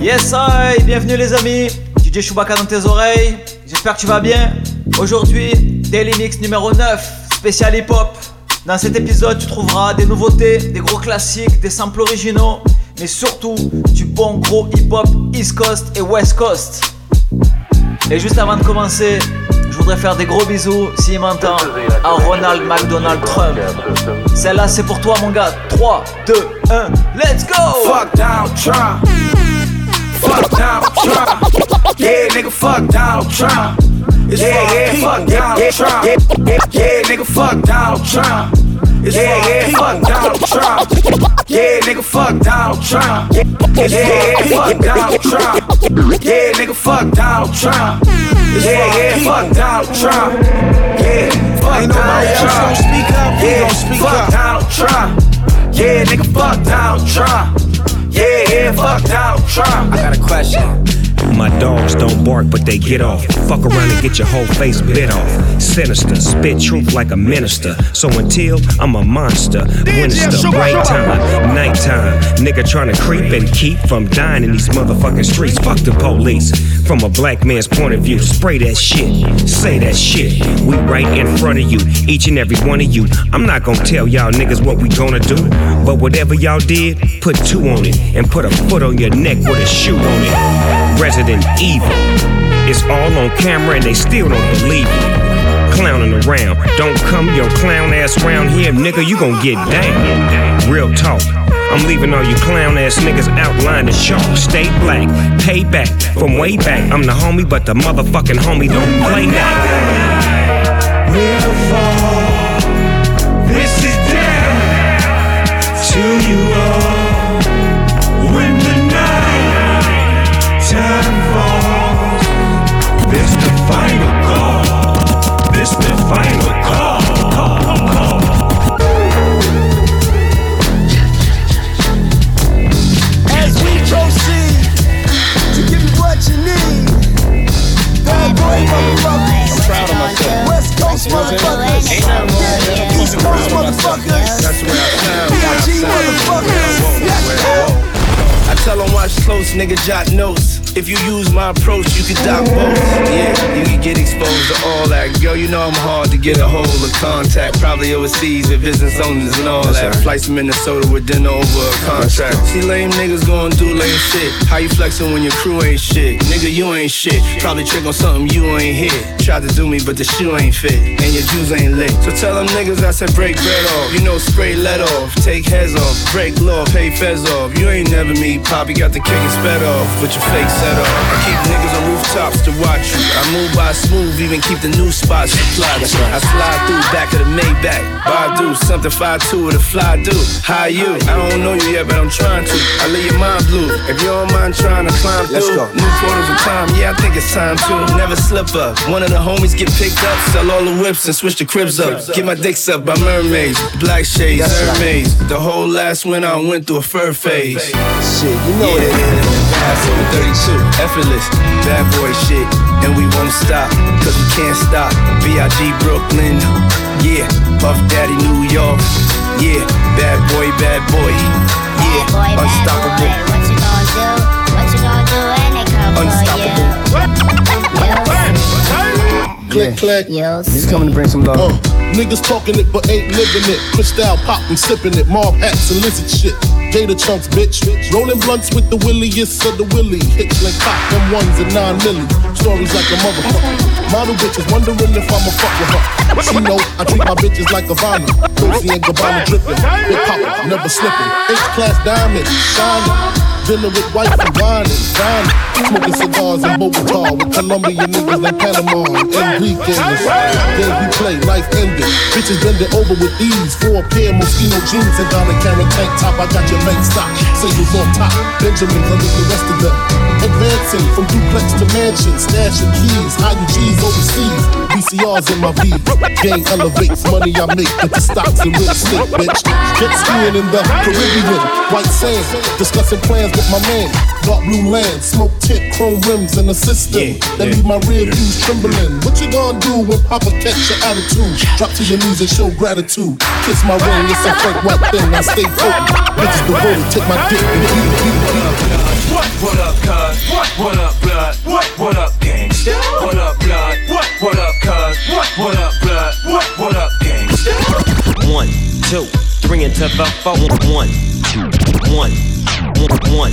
Yes, hi, bienvenue les amis. DJ Chewbacca dans tes oreilles. J'espère que tu vas bien. Aujourd'hui, Daily Mix numéro 9, spécial hip-hop. Dans cet épisode, tu trouveras des nouveautés, des gros classiques, des samples originaux, mais surtout du bon gros hip-hop East Coast et West Coast. Et juste avant de commencer, je voudrais faire des gros bisous, s'il m'entend, à Ronald McDonald Trump. Celle-là, c'est pour toi, mon gars. 3, 2, 1, let's go! Fuck Donald Trump. Fuck Donald Trump. Yeah, nigga, fuck Donald Trump. Yeah, yeah, fuck Donald Trump. Yeah, nigga, fuck Donald Trump. Yeah, yeah, fuck Donald Trump. Yeah, nigga, fuck Donald Trump. Yeah, yeah, fuck Donald Trump. Yeah, nigga, fuck Donald Trump. Yeah, yeah, fuck Donald Trump. Yeah, fuck Ain't nobody Donald else Trump. gon' speak up, we Yeah, gon' speak fuck up. Donald Trump. Yeah, nigga, fuck Donald Trump. Yeah, yeah, fuck Donald Trump. I got a question. My dogs don't bark, but they get off. Fuck around and get your whole face bit off. Sinister, spit truth like a minister. So until I'm a monster, when it's the right time, nighttime. Nigga trying to creep and keep from dying in these motherfucking streets. Fuck the police. From a black man's point of view, spray that shit, say that shit. We right in front of you, each and every one of you. I'm not gonna tell y'all niggas what we gonna do, but whatever y'all did, put two on it and put a foot on your neck with a shoe on it. Resident Evil. It's all on camera and they still don't believe me. Clowning around. Don't come your clown ass around here, nigga, you gon' get down. Real talk. I'm leaving all you clown ass niggas outlined the chalk. Stay black, pay back from way back. I'm the homie, but the motherfucking homie don't play that. Contact. Probably overseas with business owners and all that. Flights to Minnesota with dinner over a contract. See, lame niggas gon' do lame shit. How you flexing when your crew ain't shit? Nigga, you ain't shit. Probably trick on something you ain't hit. Tried to do me, but the shoe ain't fit. And your juice ain't lit. So tell them niggas I said break bread off. You know, spray let off. Take heads off. Break law, pay feds off. You ain't never me, Poppy got the cake and sped off. With your fake set off. I keep niggas on rooftops to watch you. I move by smooth, even keep the new spots supplied. I slide through back of the Maybach. Badu, something 5'2 with a fly do. How you? I don't know you yet, but I'm trying to. I leave your mind blue. If you don't mind trying to climb Let's through. go. New portals of time, yeah, I think it's time to. Never slip up. One of the homies get picked up, sell all the whips and switch the cribs up. Get my dicks up by mermaids, black shades, mermaids. The whole last winter I went through a fur phase. Shit, you know Yeah, that. pass over 32, effortless, bad boy shit, and we won't stop, cause we can't stop. B.I.G. Brooklyn, yeah, Puff Daddy New York, yeah, bad boy, bad boy, yeah, Bad boy, bad unstoppable. boy. What you gonna do? What you gonna do when they come Unstoppable. Click, click. for you? You He's coming to bring some love. Uh, niggas talking it but ain't living it. Cristal poppin', sipping it. Mob hats and lizard shit. Gator chunks, bitch. Rolling blunts with the williest of the willy. Hits like pop, them ones and nine milli. Stories like a motherfucker. Model bitches wondering if I'ma fuck with her. She know I treat my bitches like a Vanna. Pussy and Gabbana dripping. Big papa, never slipping. H-class diamond, shining. Dinner with wife and wine and dining. Smoking cigars in Bogota with Colombian niggas like Panama and Enriquez. Then we play, life ended. Bitches bend it over with ease. Four pair Moschino jeans and down a carrot tank top. I got your main stock. Singles on top. Benjamins under the rest of them. Advance from duplex to mansion, stashing keys, hiding G's overseas. VCRs in my V. Gang elevates money I make into stocks and real estate, bitch. Jet skiing in the Caribbean, white sand, discussing plans with my man. Dark blue land, smoke tint, chrome rims, and a system that leave my rear views trembling. What you gonna do when Papa catch your attitude? Drop to your knees and show gratitude. Kiss my ring, it's a Frank White thing. I stay potent. Bitches devoted, take my dick and eat eat eat. What, what up, cuz? What, what up, blood? What, what up, gangsta? What up, blood? What, what up, cuz? What, what up, blood? What, what up, gangsta? One, two, three into the four. One, two, one, one,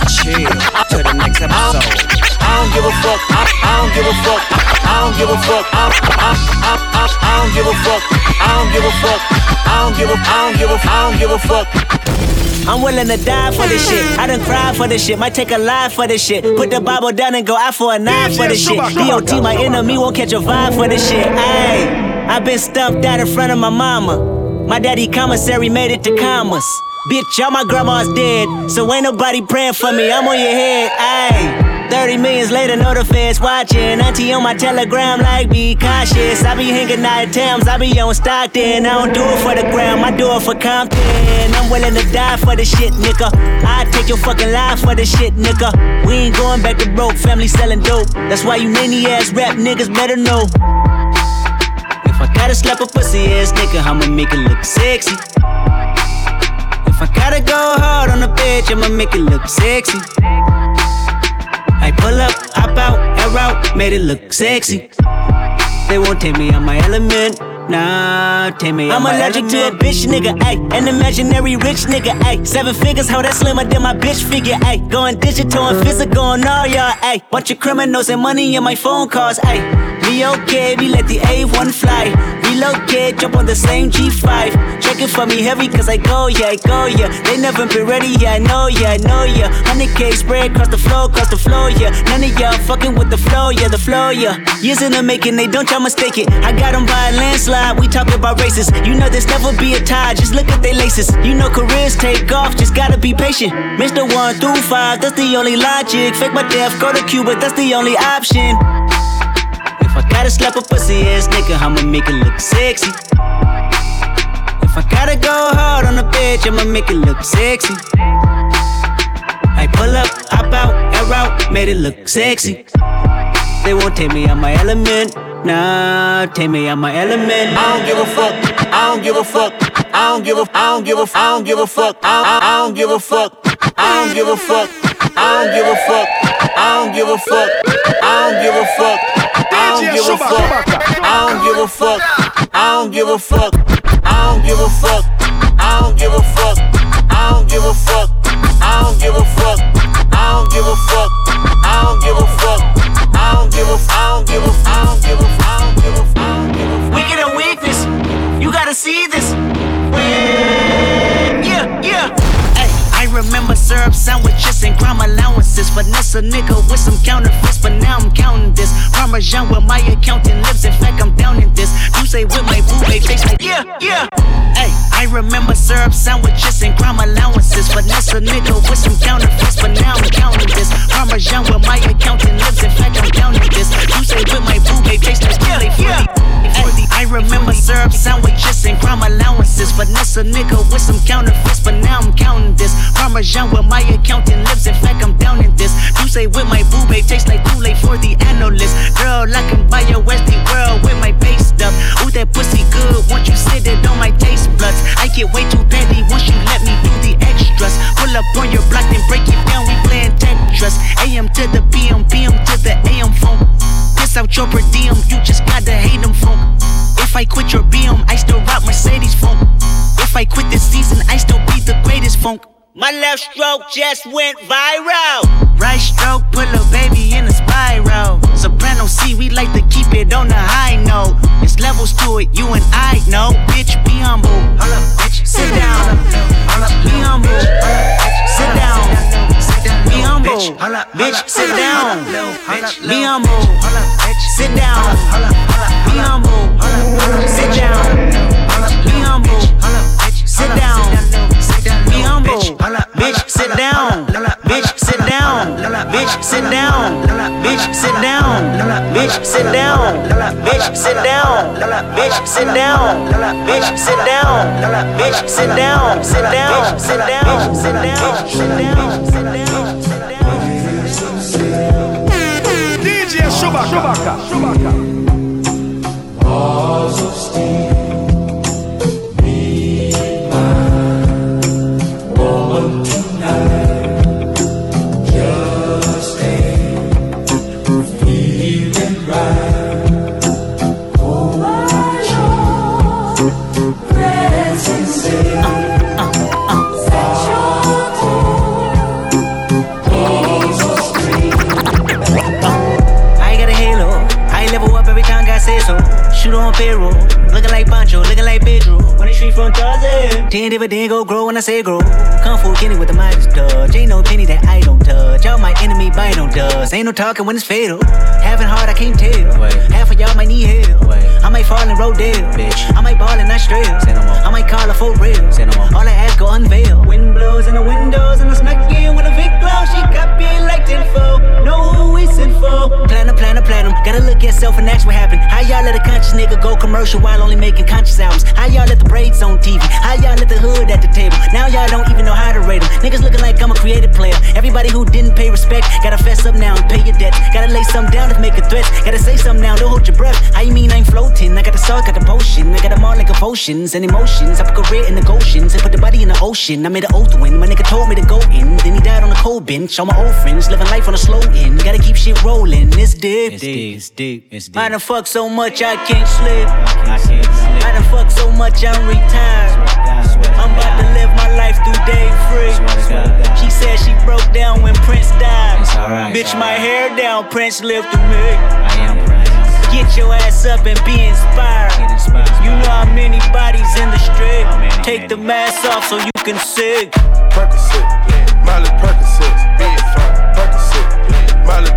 Just chill to the next episode. I don't give a fuck. I, I don't give a fuck. I don't give a fuck. I, I, I, I, I don't give a fuck. I don't give a fuck. I don't give a. I don't give a. I don't give a fuck. I'm willing to die for this shit. I done cried for this shit. Might take a life for this shit. Put the Bible down and go out for a knife for this shit. DOT, my enemy won't catch a vibe for this shit. Ayy, I been stumped out in front of my mama. My daddy commissary made it to commas. Bitch, all my grandma's dead, so ain't nobody praying for me. I'm on your head, ayy. 30 millions later, the feds watching. Auntie on my telegram, like, be cautious. I be hanging out at Thames, I be on Stockton. I don't do it for the gram, I do it for Compton. I'm willing to die for the shit, nigga. I take your fucking life for the shit, nigga. We ain't going back to broke, family selling dope. That's why you nanny ass rap niggas better know. If I gotta slap a pussy ass nigga, I'ma make it look sexy. If I gotta go hard on a bitch, I'ma make it look sexy. I pull up, hop out, air out, made it look sexy. They won't take me on my element. Nah, take me I'm allergic to a bitch nigga, ayy. An imaginary rich nigga, ayy. Seven figures, how that slimmer than my bitch figure, ayy. Going digital and physical on all y'all, ayy. Bunch of criminals and money in my phone calls, ayy. Be okay, we let the A1 fly. Relocate, jump on the same G5. Check it for me heavy, cause I go, yeah, I go, yeah. They never been ready, yeah, I know, yeah, I know, yeah. 100k spread across the floor, across the floor, yeah. None of y'all fucking with the flow, yeah, the flow, yeah. Years in the making, they don't try mistake it. I got them by a landslide, we talking about races. You know there's never be a tie, just look at they laces. You know careers take off, just gotta be patient. Mr. 1 through 5, that's the only logic. Fake my death, go to Cuba, that's the only option. If I gotta slap a pussy ass nigga, I'ma make it look sexy. If I gotta go hard on a bitch, I'ma make it look sexy. I pull up, hop out, air out, made it look sexy. They won't take me out my element. Nah, take me out my element. I don't give a fuck. I don't give a fuck. I don't give a. I don't give a. I don't give a fuck. I, I, I don't give a fuck. I don't give a fuck. I don't give a fuck. I don't give a fuck. I don't give a fuck. I don't give a fuck. I don't give a fuck. I don't give a fuck. I don't give a fuck. I don't give a fuck. I don't give a fuck. I don't give a fuck. I don't give a fuck. I don't give a fuck. I don't give a. I don't give a. I don't give a. I don't give a. I don't give a. Weak in a weakness. You gotta see this. Yeah, yeah. Remember syrup sandwiches and crime allowances. Finesse a nigga with some counterfeits, but now I'm counting this. Parmesan where my accountant lives. In fact, I'm down in this. You say with my boo, face like, yeah, yeah. Ay, I remember syrup sandwiches and crime allowances. Finesse a nigga with some counterfeits, but now I'm counting this. Parmesan where my accountant lives. In fact, I'm down in this. You say with my boo, face like, yeah, yeah. Ay, I remember syrup sandwiches and crime allowances. Finesse a nigga with some counterfeits, but now. Parmesan where my accountant lives. In fact, I'm down in this. You say with my boo, babe, tastes like Kool-Aid for the analyst. Girl, I can buy your Westy world with my base stuff. Ooh, that pussy good, once you sit it on my taste buds. I get way too petty once you let me do the extras. Pull up on your block, then break it down, we playing Tetris. AM to the PM, PM to the AM phone. Piss out your per diem, you just gotta hate them funk. If I quit your BM, I still rock Mercedes funk. If I quit this My left stroke just went viral. Right stroke, put a baby in a spiral. Soprano C, we like to keep it on the high note. It's levels to it, you and I know. Bitch, be humble. Hold up, bitch, sit down. Be humble. Sit down. Be humble. Bitch, sit down. Be humble. Sit down. Sit down. Bitch, sit down. Bitch, sit down. Bitch, sit down. Bitch, sit down. Sit down. Sit down. Sit down. Sit down. Sit down. Sit down. DJ Chewbacca. Chewbacca. On payroll. Looking like Pancho, looking like Pedro. On the street from Tarzan. Ten dividend go grow when I say grow. Kung Fu Kenny with the Midas touch. Ain't no penny that I don't touch. Y'all my enemy bite on dust. Ain't no talking when it's fatal. Having hard, I can't tell. Half of y'all might need help. I might fall in roll dead. Bitch. I might ball and not straight. I might call her for real. All I ask go unveil. Wind blows in the windows and I snuck in with a big glow. She got me like tenfold. Know who we sent for. Platinum, platinum, platinum. Gotta look at self and ask what happened. How y'all let a conscious nigga go commercial while only making conscious albums? How y'all let the on TV? How y'all let the hood at the table? Now y'all don't even know how to rate them. Niggas looking like I'm a creative player. Everybody who didn't pay respect, gotta fess up now and pay your debts. Gotta lay something down to make a threat. Gotta say something now, don't hold your breath. How you mean I ain't floating? I got the salt, got the potion. I got them all like potions and emotions. I put career in the oceans and put the body in the ocean. I made an oath when my nigga told me to go in. Then he died on a cold bench. All my old friends living life on a slow end. Gotta keep shit rolling. It's deep. It's deep. It's deep. It's deep. I done fuck so much I can't sleep. I can't sleep. I done fuck so much I'm retired. I'm about to live my life through day free. She said she broke down when Prince died. Bitch, my hair down, Prince lived through me. I am Get your ass up and be inspired. You know how many bodies in the street. Take the mask off so you can see. Percocet, Miley Percocet, be fine. Percocet, Miley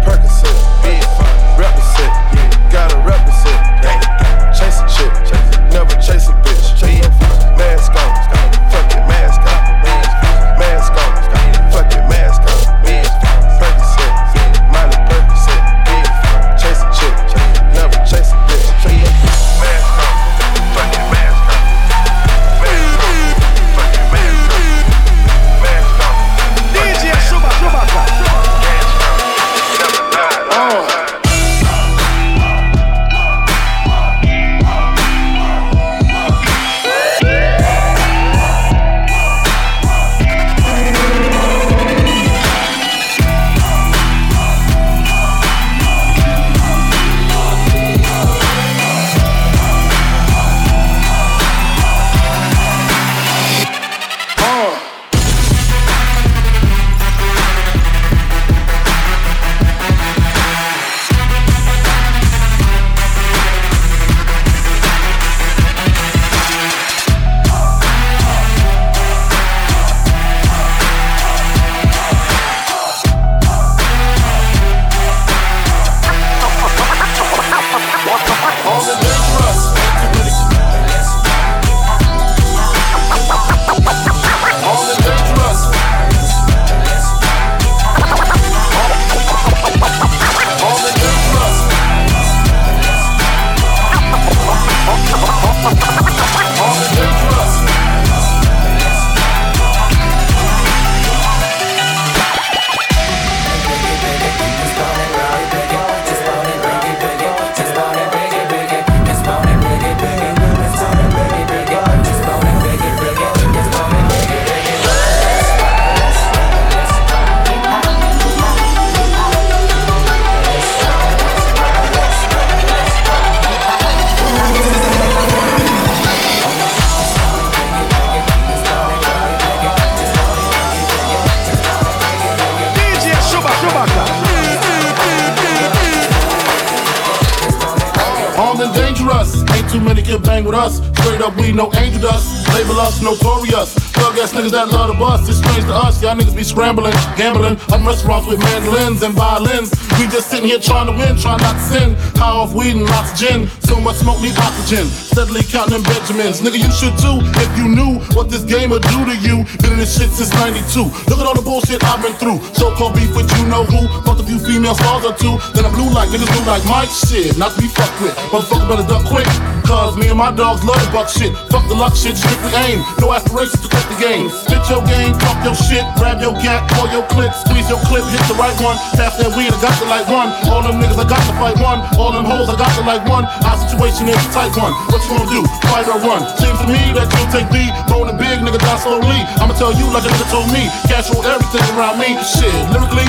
us. Ain't too many can bang with us. Straight up, we no angel dust. Label us notorious. Thug ass niggas that love the bus. It's strange to us. Y'all niggas be scrambling, gambling. I'm restaurants with mandolins and violins. We just sitting here trying to win, trying not to sin. High off weed and lots of gin. So much smoke need oxygen. Steadily counting Benjamins. Nigga, you should too if you knew what this game would do to you. Been in this shit since 92. Look at all the bullshit I've been through. So called beef with you know who. Fucked a few female stars or two. Then I'm blue like niggas blue like Mike shit. Not to be fucked with. Motherfucker better duck quick. Cause me and my dogs love buck shit. Fuck the luck shit, strictly aim. No aspirations to quit the game. Spit your game, talk your shit, grab your gat, pull your clip, squeeze your clip, hit the right one. Pass that weed, I got to like one. All them niggas, I got to fight one. All them hoes, I got to like one. Our situation is a tight one. What you gonna do? Fight or run? Seems to me that you take lead. Rolling big, nigga, die slowly. I'ma tell you like a nigga told me. Cash roll everything around me. Shit, lyrically,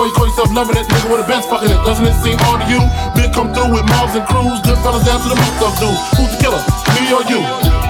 before you call yourself loving it. Nigga with a bench fucking it. Doesn't it seem odd to you? Big come through with mobs and crews. Good fellas down to the moot of dudes. Who's the killer? Me or you?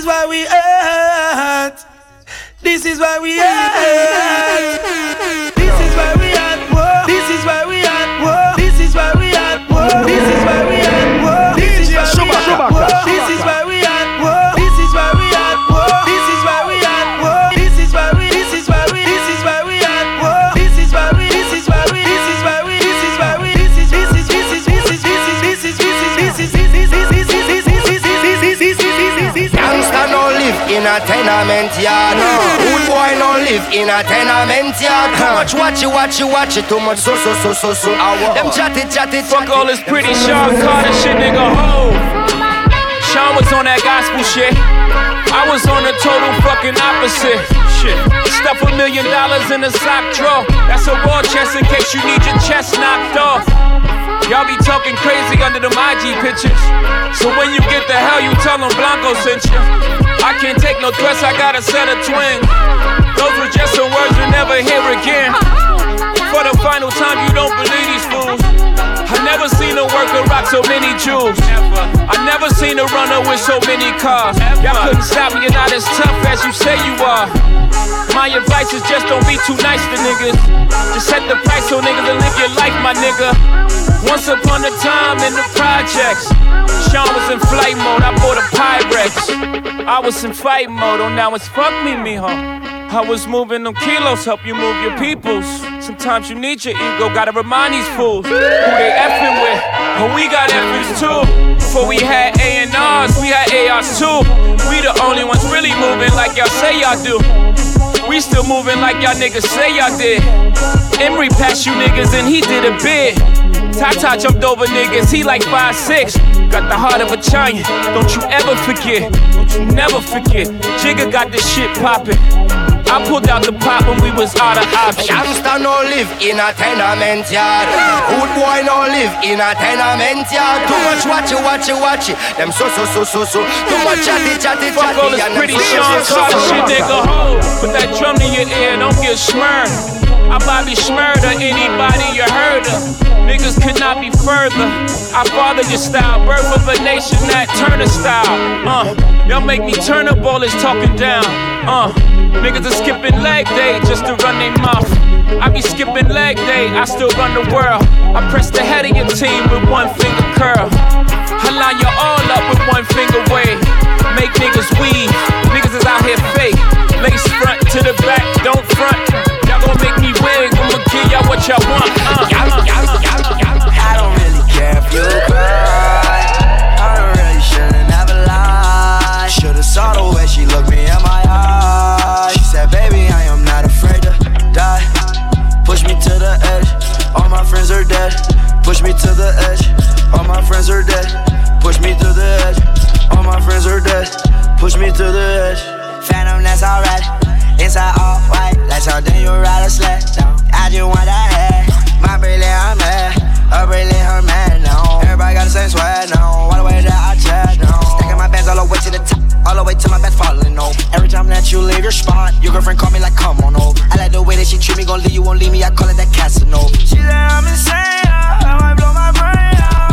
is why we hurt. This is why we hurt. Tenement yard. No. Good boy no live in a tenement yard. Too much watch you, watch you, watch it. Too much so so so so so. Them chat it, chat it, Fuck all this pretty Sean Carter shit, nigga. Ho. Sean was on that gospel shit. I was on the total fucking opposite. Shit. Stuff a million dollars in a sock drawer. That's a war chest in case you need your chest knocked off. Y'all be talking crazy under them IG pictures. So when you get the hell, you tell them Blanco sent you. I can't take no threats, I got a set of twins. Those were just some words you'll never hear again. For the final time, you don't believe these fools. I never seen a worker rock so many jewels. I never seen a runner with so many cars. Y'all couldn't stop me, you're not as tough as you say you are. My advice is just don't be too nice to niggas. Just set the price so niggas will live your life, my nigga. Once upon a time in the projects, Sean was in flight mode. I bought a Pyrex. I was in fight mode. Oh, now it's fuck me, mijo. I was moving them kilos, help you move your peoples. Sometimes you need your ego, gotta remind these fools who they effing with. But we got effings too. Before we had A&Rs, we had ARs too. We the only ones really moving like y'all say y'all do. We still moving like y'all niggas say y'all did. Emery passed you niggas and he did a bid. Tata jumped over niggas, he like 5'6. Got the heart of a giant, don't you ever forget. Don't you never forget. Jigga got this shit poppin'. I pulled out the pop when we was out of options. Gangsta no live in a tenement yard. Good boy no live in a tenement yard. Too much watch you, watch you, watch it. Them so so so so so. Too much chatty chatty Fuck all chatty. this pretty Sean Carter shit, nigga. Put that drum in your ear, don't get smirned. I Bobby Shmurda, anybody you heard of. Niggas could not be further. I father your style, birth of a nation Nat Turner style. Uh, y'all make me turn up all this talking down. Uh, niggas are skipping leg day just to run their mouth. I be skipping leg day, I still run the world. I press the head of your team with one finger curl. I line you all up with one finger wave. Make niggas weave. Niggas is out here fake. Lace front to the back, don't front what you want. Uh, I don't really care if you cry. I really shouldn't never lie. Should've saw the way she looked me in my eyes. She said, baby, I am not afraid to die. Push me to the edge. All my friends are dead. Push me to the edge. All my friends are dead. Push me to the edge. All my friends are dead. Push me to the edge. Phantom, that's alright. Inside all white, like something you ride a sled down. I just want that head. My brilliant, I'm mad. Her brilliant, her man now. Everybody got the same swag now. All the way that I chat now. Stacking my bands all the way to the top. All the way to my bed falling over. Every time that you leave your spot, your girlfriend call me like, come on over. I like the way that she treat me, gon' leave you, won't leave me. I call it that Casanova. She said I'm insane, I might blow my brain out.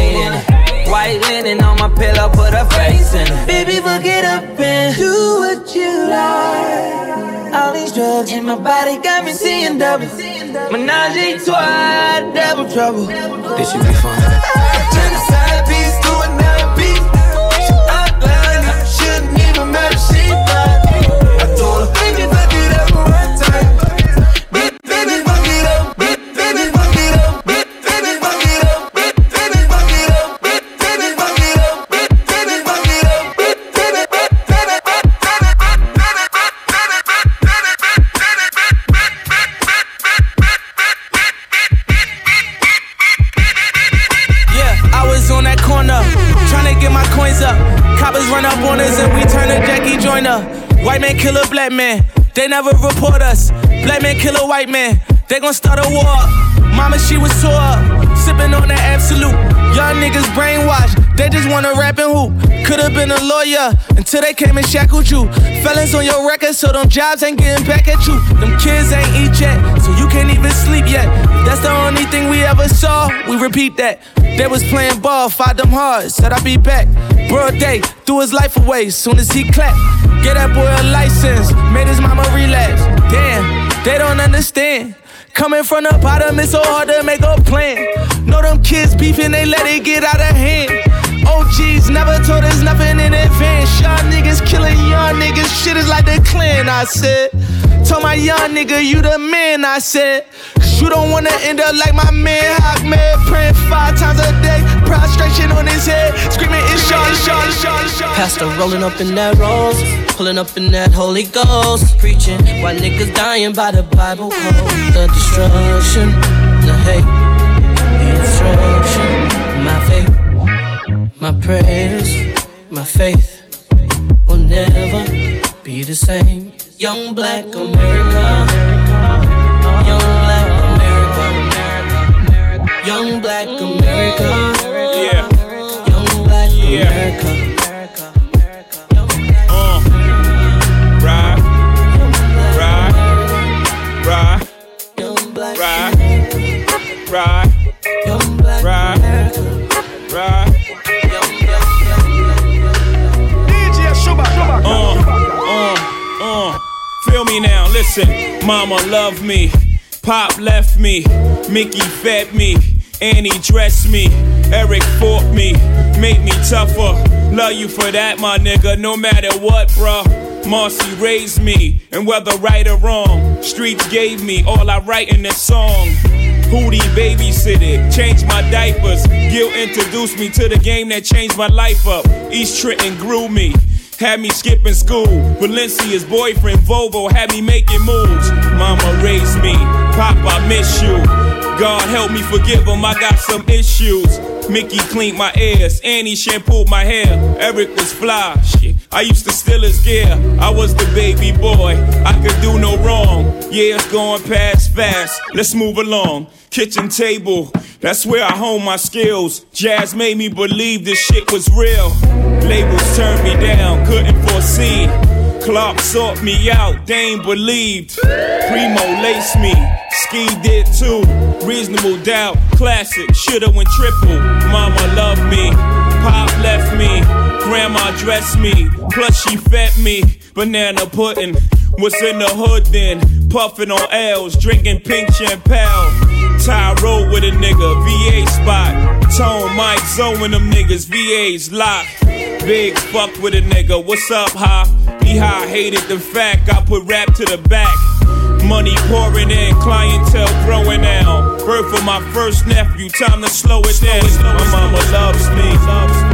Put a eight in it. White linen on my pillow, put her face in it. Baby, fuck it up and do what you like. All these drugs in my body got me seeing double. Menage a trois, double trouble. This should be fun. Black man, they never report us. Black man kill a white man, they gon' start a war. Mama, she was tore up, on that absolute. Young niggas brainwashed, they just wanna rap and hoop. Could've been a lawyer until they came and shackled you. Felons on your record, so them jobs ain't getting back at you. Them kids ain't eat yet, so you can't even sleep yet. That's the only thing we ever saw, we repeat that. They was playing ball, fought them hard, said I'd be back. Broad day, threw his life away, soon as he clapped. Get that boy a license, made his mama relapse. Damn, they don't understand. Coming from the bottom, it's so hard to make a plan. Know them kids beefing, they let it get out of hand. OGs never told us nothing in advance. Y'all niggas killing young niggas, shit is like the clan, I said. Told my young nigga, you the man, I said. Cause you don't wanna end up like my man Hawk, man. Praying five times a day, prostration on his head, screaming, it's Sean, Sean, Sean, Sean. Pastor rolling up in that rose, pulling up in that Holy Ghost, preaching why niggas dying by the Bible code. The destruction, the hate, the instruction, my faith, my prayers, my faith will never be the same. Young black America, young black America, young black America, Yeah. young black Yeah. America. Uh. Right. Right. Right. Right. Right. Listen. Mama loved me. Pop left me. Mickey fed me. Annie dressed me. Eric fought me. Made me tougher. Love you for that, my nigga. No matter what, bruh. Marcy raised me, and whether right or wrong, streets gave me all I write in this song. Hootie babysitted, changed my diapers. Gil introduced me to the game that changed my life up. East Trenton grew me. Had me skipping school. Valencia's boyfriend, Volvo, had me making moves. Mama raised me. Pop, I miss you. God help me forgive him, I got some issues. Mickey cleaned my ears, Annie shampooed my hair. Eric was fly, shit. I used to steal his gear. I was the baby boy, I could do no wrong. Yeah, it's going past fast. Let's move along. Kitchen table, that's where I hone my skills. Jazz made me believe this shit was real. Labels turned me down, couldn't foresee. Clark sought me out, Dame believed. Primo laced me, Ski did too. Reasonable doubt, classic, shoulda went triple. Mama loved me, Pop left me, Grandma dressed me, plus she fed me. Banana pudding, what's in the hood then? Puffing on L's, drinking pink champagne. Ty road with a nigga, VA spot. Tone Mike, Zoe and them niggas, VA's lock. Big fuck with a nigga, what's up, Hop? He high hated the fact I put rap to the back. Money pouring in, clientele growing out. Birth of my first nephew, time to slow it down. My mama loves me.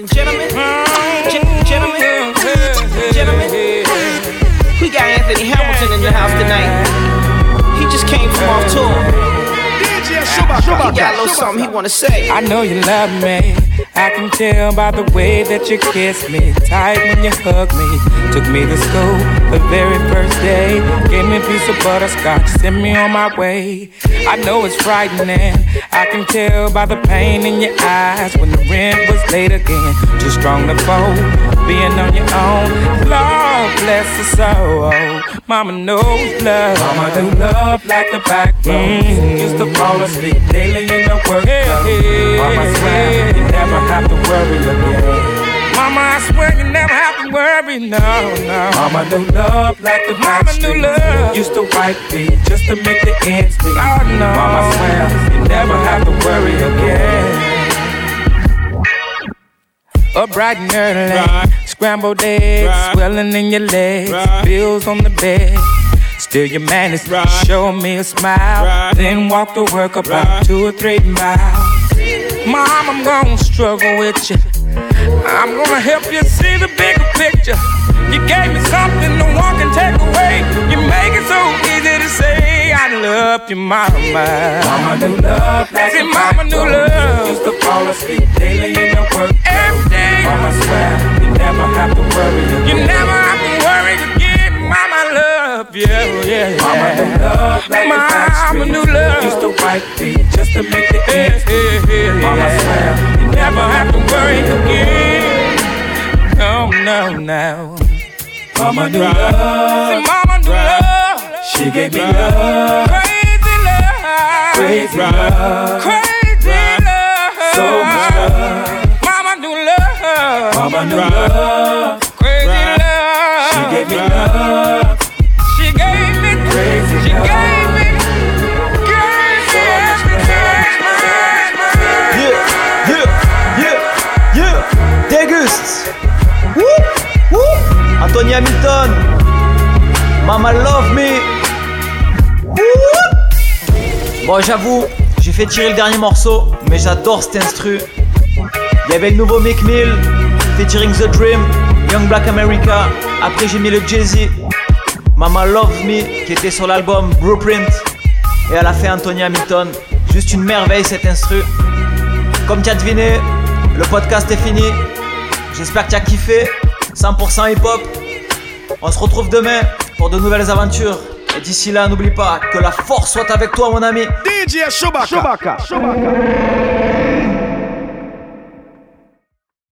And gentlemen. Gen- Gentlemen, gentlemen. He got a little something he wanna say. I know you love me. I can tell by the way that you kiss me. Tight when you hug me. Took me to school the very first day. Gave me a piece of butterscotch. Sent me on my way. I know it's frightening. I can tell by the pain in your eyes when the rent was late again. Too strong to fold. Being on your own. Lord bless her soul. Mama knows love. Mama do love like the backbone. Mm-hmm. Used to fall asleep daily in the work. Mama swear you never have to worry again. Mama, I swear you never have to worry, no, no. Mama knew love like the Mama knew love. Used to wipe feet just to make the ends meet. Oh, no. Mama swear you never have to worry again. Up bright and early, scrambled eggs, swelling in your legs, bills on the bed. Still you managed to show me a smile, then walk to work about two or three miles. Mom, I'm gonna struggle with you. I'm gonna help you see the bigger picture. You gave me something no one can take away. You make it so easy to say I love you, mama. Mama knew love, like See, mama knew love. Used to fall asleep daily in the work. Every day. Mama swear you never have to worry again. You never have to worry again, mama love you. Yeah, yeah. Mama knew love, like mama knew love. Used to wipe feet just to make the ends meet. Mama swear you never have to worry again. No, no, no. Mama knew love. See, mama love. She gave me love. Crazy love. Crazy love. Crazy love. So much love. Mama knew love. Mama knew love. Crazy love. She gave me love. She gave me crazy She gave me. Yeah, yeah, yeah, yeah. Déguste. Woo, woo. Anthony Hamilton. Mama love me. Bon, j'avoue, j'ai fait tirer le dernier morceau, mais j'adore cet instru. Il y avait le nouveau Mick Mill, featuring The Dream, Young Black America. Après, j'ai mis le Jay-Z, Mama Love Me, qui était sur l'album Blueprint. Et à la fin, Anthony Hamilton. Juste une merveille cet instru. Comme tu as deviné, le podcast est fini. J'espère que tu as kiffé. 100% hip-hop. On se retrouve demain pour de nouvelles aventures. Et d'ici là, n'oublie pas que la force soit avec toi, mon ami. DJ Chewbacca. Chewbacca.